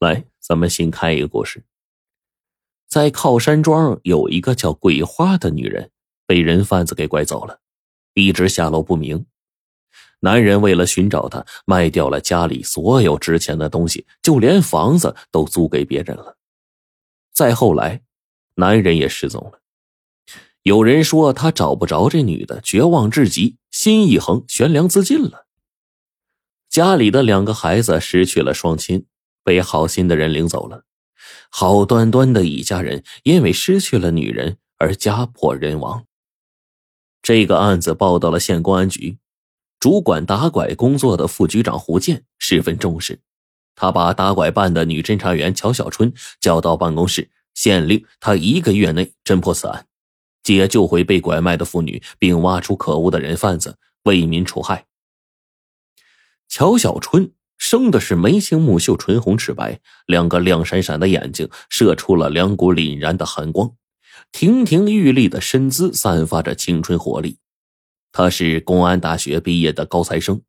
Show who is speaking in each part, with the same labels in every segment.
Speaker 1: 来，咱们新开一个故事。在靠山庄有一个叫桂花的女人，被人贩子给拐走了，一直下落不明。男人为了寻找她，卖掉了家里所有值钱的东西，就连房子都租给别人了。再后来，男人也失踪了。有人说他找不着这女的，绝望至极，心一横，悬梁自尽了。家里的两个孩子失去了双亲。被好心的人领走了，好端端的一家人因为失去了女人而家破人亡。这个案子报到了县公安局，主管打拐工作的副局长胡建十分重视，他把打拐办的女侦查员乔小春叫到办公室，限令他一个月内侦破此案，解救回被拐卖的妇女，并挖出可恶的人贩子，为民除害。乔小春。生的是眉清目秀、唇红齿白，两个亮闪闪的眼睛射出了两股凛然的寒光，亭亭玉立的身姿散发着青春活力。他是公安大学毕业的高材生，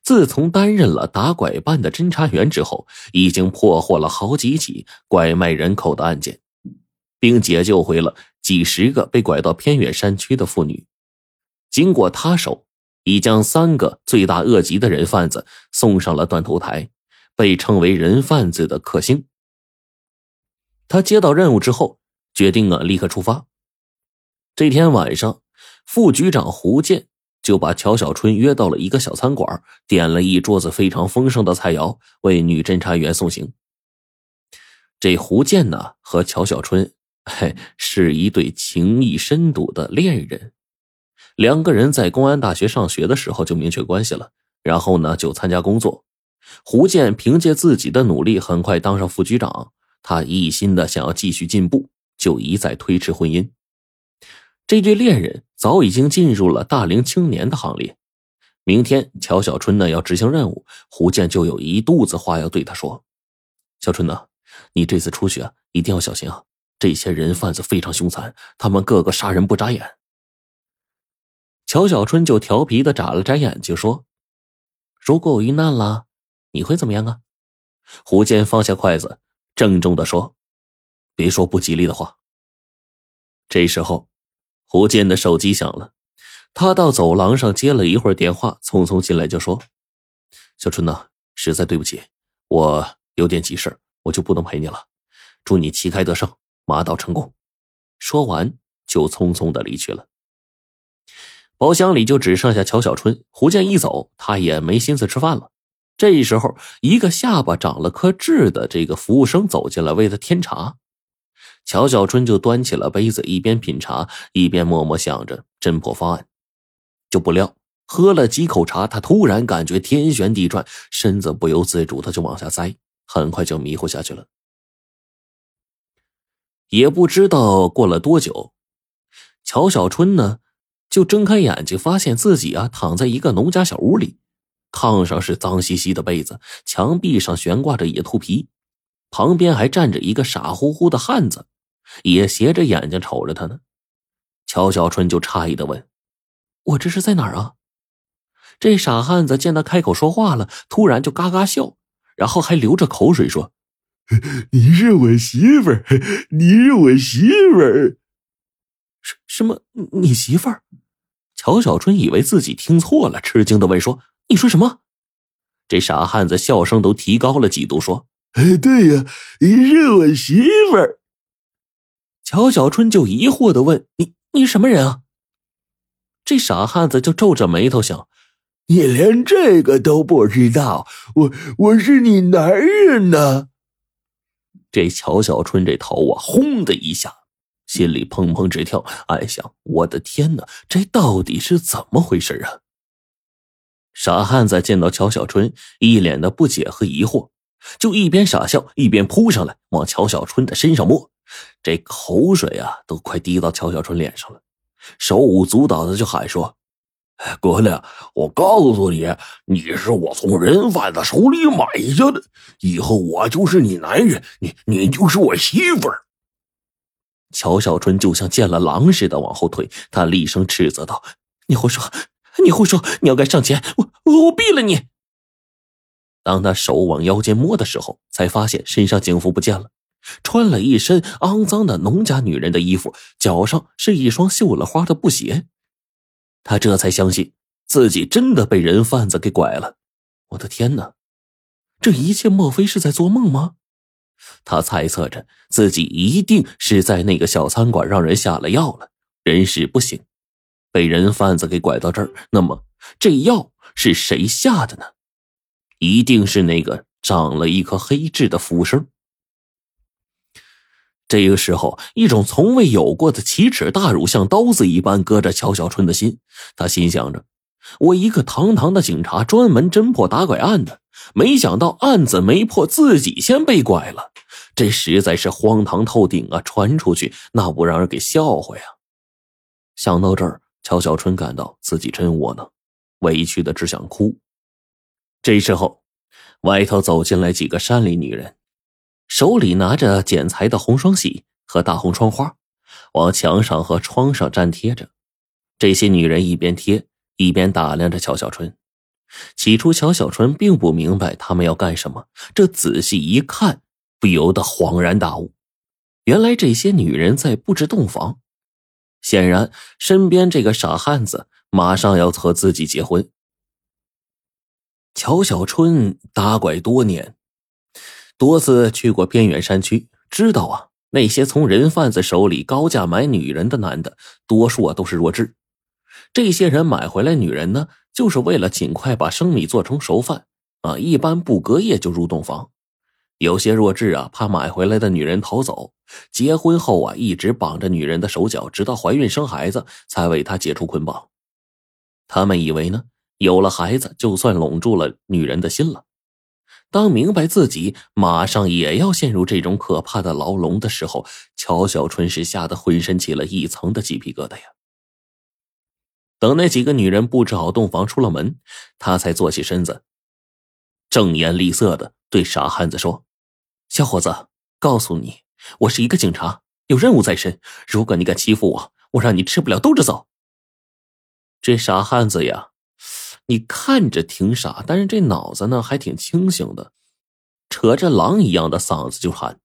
Speaker 1: 自从担任了打拐办的侦查员之后，已经破获了好几起拐卖人口的案件，并解救回了几十个被拐到偏远山区的妇女。经过他手。已将三个罪大恶极的人贩子送上了断头台，被称为“人贩子”的克星。他接到任务之后，决定啊立刻出发。这天晚上，副局长胡建就把乔小春约到了一个小餐馆，点了一桌子非常丰盛的菜肴，为女侦查员送行。这胡建呢和乔小春，嘿，是一对情谊深笃的恋人。两个人在公安大学上学的时候就明确关系了，然后呢就参加工作。胡建凭借自己的努力，很快当上副局长。他一心的想要继续进步，就一再推迟婚姻。这对恋人早已经进入了大龄青年的行列。明天乔小春呢要执行任务，胡建就有一肚子话要对他说：“小春呢，你这次出去啊一定要小心啊！这些人贩子非常凶残，他们个个杀人不眨眼。”乔小春就调皮的眨了眨眼睛，说：“如果我遇难了，你会怎么样啊？”胡坚放下筷子，郑重的说：“别说不吉利的话。”这时候，胡坚的手机响了，他到走廊上接了一会儿电话，匆匆进来就说：“小春呐，实在对不起，我有点急事我就不能陪你了。祝你旗开得胜，马到成功。”说完，就匆匆的离去了。包厢里就只剩下乔小春。胡建一走，他也没心思吃饭了。这时候，一个下巴长了颗痣的这个服务生走进来，为他添茶。乔小春就端起了杯子，一边品茶，一边默默想着侦破方案。就不料喝了几口茶，他突然感觉天旋地转，身子不由自主的就往下栽，很快就迷糊下去了。也不知道过了多久，乔小春呢？就睁开眼睛，发现自己啊躺在一个农家小屋里，炕上是脏兮兮的被子，墙壁上悬挂着野兔皮，旁边还站着一个傻乎乎的汉子，也斜着眼睛瞅着他呢。乔小春就诧异的问：“我这是在哪儿啊？”这傻汉子见他开口说话了，突然就嘎嘎笑，然后还流着口水说：“
Speaker 2: 你是我媳妇儿，你是我媳妇儿。”
Speaker 1: 什什么？你媳妇儿？乔小春以为自己听错了，吃惊的问：“说你说什么？”这傻汉子笑声都提高了几度，说：“
Speaker 2: 哎，对呀，你是我媳妇儿。”
Speaker 1: 乔小春就疑惑的问：“你你什么人啊？”这傻汉子就皱着眉头想：“
Speaker 2: 你连这个都不知道？我我是你男人呢。”
Speaker 1: 这乔小春这头啊，轰的一下。心里砰砰直跳，暗想：“我的天哪，这到底是怎么回事啊？”傻汉子见到乔小春，一脸的不解和疑惑，就一边傻笑，一边扑上来往乔小春的身上摸，这口水啊都快滴到乔小春脸上了，手舞足蹈的就喊说：“
Speaker 2: 姑娘，我告诉你，你是我从人贩子手里买下的，以后我就是你男人，你你就是我媳妇儿。”
Speaker 1: 乔小春就像见了狼似的往后退，他厉声斥责道：“你胡说！你胡说！你要敢上前，我我毙了你！”当他手往腰间摸的时候，才发现身上警服不见了，穿了一身肮脏的农家女人的衣服，脚上是一双绣了花的布鞋。他这才相信自己真的被人贩子给拐了。我的天哪，这一切莫非是在做梦吗？他猜测着自己一定是在那个小餐馆让人下了药了，人事不省，被人贩子给拐到这儿。那么这药是谁下的呢？一定是那个长了一颗黑痣的服务生。这个时候，一种从未有过的奇耻大辱像刀子一般割着乔小春的心。他心想着：“我一个堂堂的警察，专门侦破打拐案的，没想到案子没破，自己先被拐了，这实在是荒唐透顶啊！传出去，那不让人给笑话呀！”想到这儿，乔小春感到自己真窝囊，委屈的只想哭。这时候，外头走进来几个山里女人，手里拿着剪裁的红双喜和大红窗花，往墙上和窗上粘贴着。这些女人一边贴一边打量着乔小春。起初，乔小春并不明白他们要干什么，这仔细一看，不由得恍然大悟：原来这些女人在布置洞房。显然，身边这个傻汉子马上要和自己结婚。乔小春打拐多年，多次去过偏远山区，知道啊，那些从人贩子手里高价买女人的男的，多数啊都是弱智。这些人买回来女人呢，就是为了尽快把生米做成熟饭啊，一般不隔夜就入洞房。有些弱智啊，怕买回来的女人逃走，结婚后啊，一直绑着女人的手脚，直到怀孕生孩子才为她解除捆绑。他们以为呢？有了孩子，就算笼住了女人的心了。当明白自己马上也要陷入这种可怕的牢笼的时候，乔小春是吓得浑身起了一层的鸡皮疙瘩呀。等那几个女人布置好洞房出了门，他才坐起身子，正颜厉色的对傻汉子说：“小伙子，告诉你，我是一个警察，有任务在身。如果你敢欺负我，我让你吃不了兜着走。”这傻汉子呀。你看着挺傻，但是这脑子呢还挺清醒的，扯着狼一样的嗓子就喊：“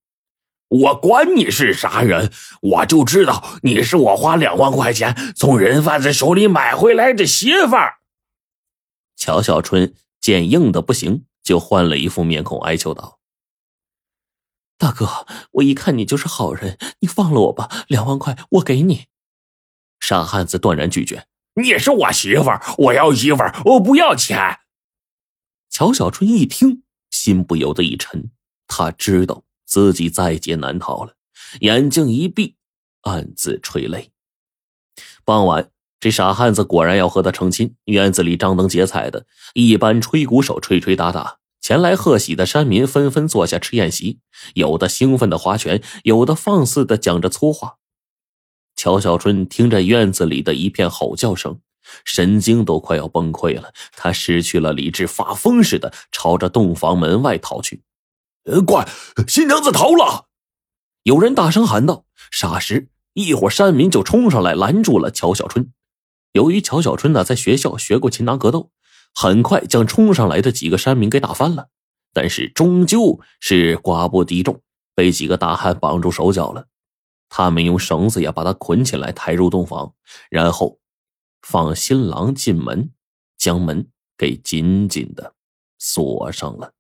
Speaker 2: 我管你是啥人，我就知道你是我花两万块钱从人贩子手里买回来的媳妇儿。”
Speaker 1: 乔小春见硬的不行，就换了一副面孔，哀求道：“大哥，我一看你就是好人，你放了我吧，两万块我给你。”
Speaker 2: 傻汉子断然拒绝。你是我媳妇儿，我要媳妇儿，我不要钱。
Speaker 1: 乔小春一听，心不由得一沉，他知道自己在劫难逃了，眼睛一闭，暗自垂泪。傍晚，这傻汉子果然要和他成亲，院子里张灯结彩的，一班吹鼓手吹吹打打，前来贺喜的山民纷纷坐下吃宴席，有的兴奋的划拳，有的放肆的讲着粗话。乔小春听着院子里的一片吼叫声，神经都快要崩溃了。他失去了理智，发疯似的朝着洞房门外逃去。
Speaker 2: “怪，新娘子逃了！”
Speaker 1: 有人大声喊道。霎时，一伙山民就冲上来拦住了乔小春。由于乔小春呢在学校学过擒拿格斗，很快将冲上来的几个山民给打翻了。但是终究是寡不敌众，被几个大汉绑住手脚了。他们用绳子呀把他捆起来，抬入洞房，然后放新郎进门，将门给紧紧的锁上了。